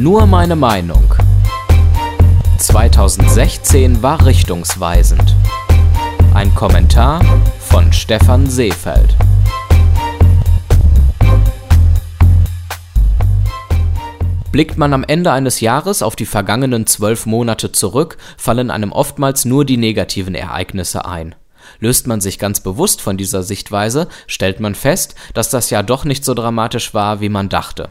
Nur meine Meinung. 2016 war richtungsweisend. Ein Kommentar von Stefan Seefeld. Blickt man am Ende eines Jahres auf die vergangenen zwölf Monate zurück, fallen einem oftmals nur die negativen Ereignisse ein. Löst man sich ganz bewusst von dieser Sichtweise, stellt man fest, dass das Jahr doch nicht so dramatisch war, wie man dachte.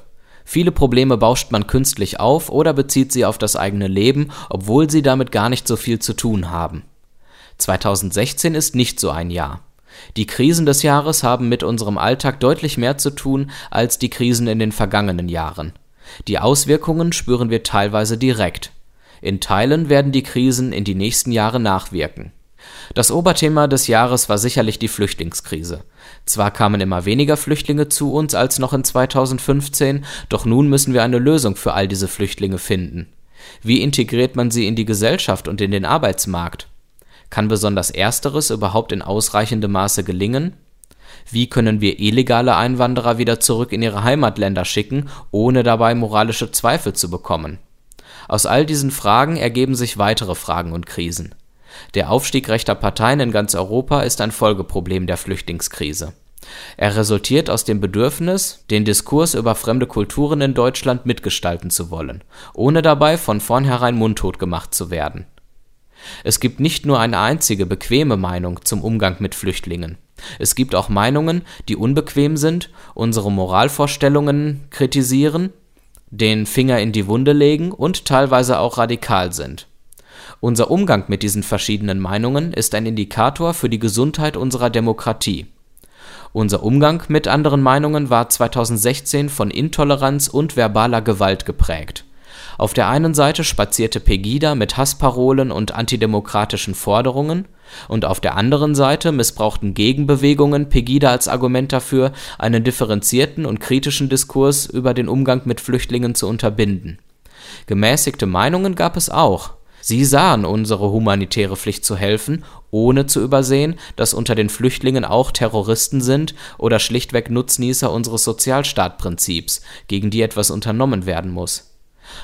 Viele Probleme bauscht man künstlich auf oder bezieht sie auf das eigene Leben, obwohl sie damit gar nicht so viel zu tun haben. 2016 ist nicht so ein Jahr. Die Krisen des Jahres haben mit unserem Alltag deutlich mehr zu tun als die Krisen in den vergangenen Jahren. Die Auswirkungen spüren wir teilweise direkt. In Teilen werden die Krisen in die nächsten Jahre nachwirken. Das Oberthema des Jahres war sicherlich die Flüchtlingskrise. Zwar kamen immer weniger Flüchtlinge zu uns als noch in 2015, doch nun müssen wir eine Lösung für all diese Flüchtlinge finden. Wie integriert man sie in die Gesellschaft und in den Arbeitsmarkt? Kann besonders ersteres überhaupt in ausreichendem Maße gelingen? Wie können wir illegale Einwanderer wieder zurück in ihre Heimatländer schicken, ohne dabei moralische Zweifel zu bekommen? Aus all diesen Fragen ergeben sich weitere Fragen und Krisen. Der Aufstieg rechter Parteien in ganz Europa ist ein Folgeproblem der Flüchtlingskrise. Er resultiert aus dem Bedürfnis, den Diskurs über fremde Kulturen in Deutschland mitgestalten zu wollen, ohne dabei von vornherein mundtot gemacht zu werden. Es gibt nicht nur eine einzige bequeme Meinung zum Umgang mit Flüchtlingen. Es gibt auch Meinungen, die unbequem sind, unsere Moralvorstellungen kritisieren, den Finger in die Wunde legen und teilweise auch radikal sind. Unser Umgang mit diesen verschiedenen Meinungen ist ein Indikator für die Gesundheit unserer Demokratie. Unser Umgang mit anderen Meinungen war 2016 von Intoleranz und verbaler Gewalt geprägt auf der einen Seite spazierte Pegida mit Hassparolen und antidemokratischen Forderungen, und auf der anderen Seite missbrauchten Gegenbewegungen Pegida als Argument dafür, einen differenzierten und kritischen Diskurs über den Umgang mit Flüchtlingen zu unterbinden. Gemäßigte Meinungen gab es auch. Sie sahen unsere humanitäre Pflicht zu helfen, ohne zu übersehen, dass unter den Flüchtlingen auch Terroristen sind oder schlichtweg Nutznießer unseres Sozialstaatprinzips, gegen die etwas unternommen werden muss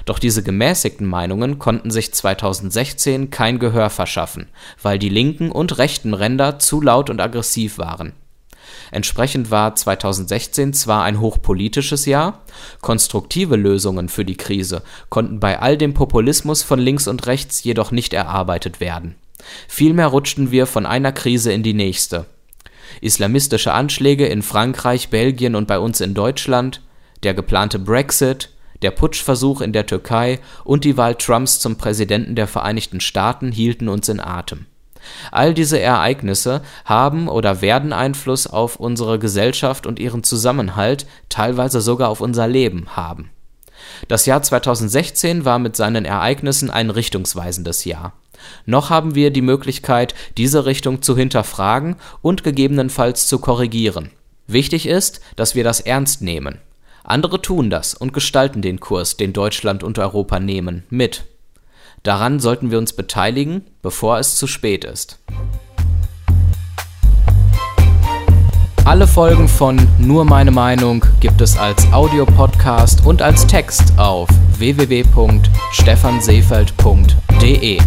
doch diese gemäßigten Meinungen konnten sich 2016 kein Gehör verschaffen, weil die linken und rechten Ränder zu laut und aggressiv waren. Entsprechend war 2016 zwar ein hochpolitisches Jahr, konstruktive Lösungen für die Krise konnten bei all dem Populismus von links und rechts jedoch nicht erarbeitet werden. Vielmehr rutschten wir von einer Krise in die nächste. Islamistische Anschläge in Frankreich, Belgien und bei uns in Deutschland, der geplante Brexit, der Putschversuch in der Türkei und die Wahl Trumps zum Präsidenten der Vereinigten Staaten hielten uns in Atem. All diese Ereignisse haben oder werden Einfluss auf unsere Gesellschaft und ihren Zusammenhalt, teilweise sogar auf unser Leben haben. Das Jahr 2016 war mit seinen Ereignissen ein richtungsweisendes Jahr. Noch haben wir die Möglichkeit, diese Richtung zu hinterfragen und gegebenenfalls zu korrigieren. Wichtig ist, dass wir das ernst nehmen. Andere tun das und gestalten den Kurs, den Deutschland und Europa nehmen, mit. Daran sollten wir uns beteiligen, bevor es zu spät ist. Alle Folgen von Nur meine Meinung gibt es als Audiopodcast und als Text auf www.stephanseefeld.de.